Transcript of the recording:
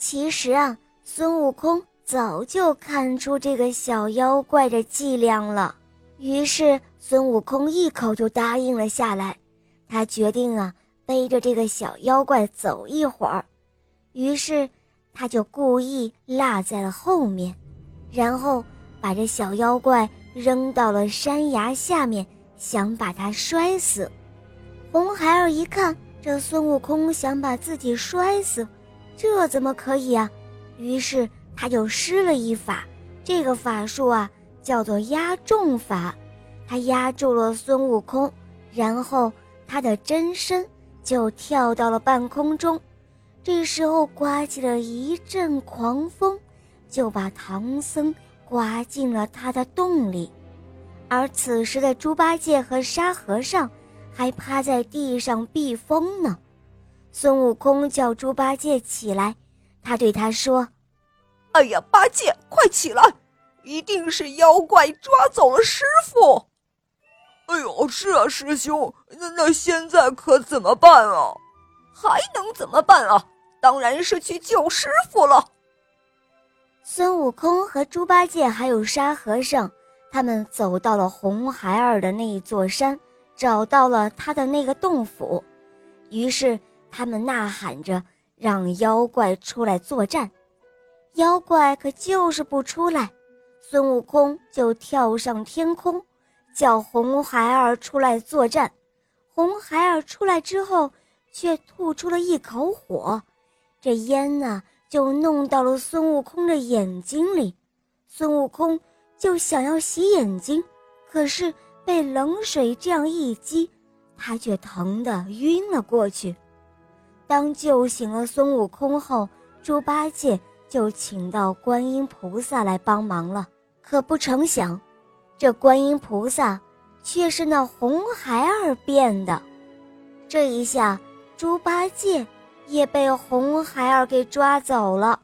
其实啊，孙悟空早就看出这个小妖怪的伎俩了，于是孙悟空一口就答应了下来。他决定啊，背着这个小妖怪走一会儿，于是他就故意落在了后面，然后把这小妖怪扔到了山崖下面，想把他摔死。红孩儿一看，这孙悟空想把自己摔死。这怎么可以啊？于是他就施了一法，这个法术啊叫做压重法。他压住了孙悟空，然后他的真身就跳到了半空中。这时候刮起了一阵狂风，就把唐僧刮进了他的洞里。而此时的猪八戒和沙和尚还趴在地上避风呢。孙悟空叫猪八戒起来，他对他说：“哎呀，八戒，快起来！一定是妖怪抓走了师傅。”“哎呦，是啊，师兄，那那现在可怎么办啊？还能怎么办啊？当然是去救师傅了。”孙悟空和猪八戒还有沙和尚，他们走到了红孩儿的那一座山，找到了他的那个洞府，于是。他们呐喊着让妖怪出来作战，妖怪可就是不出来。孙悟空就跳上天空，叫红孩儿出来作战。红孩儿出来之后，却吐出了一口火，这烟呢就弄到了孙悟空的眼睛里。孙悟空就想要洗眼睛，可是被冷水这样一激，他却疼得晕了过去。当救醒了孙悟空后，猪八戒就请到观音菩萨来帮忙了。可不成想，这观音菩萨却是那红孩儿变的。这一下，猪八戒也被红孩儿给抓走了。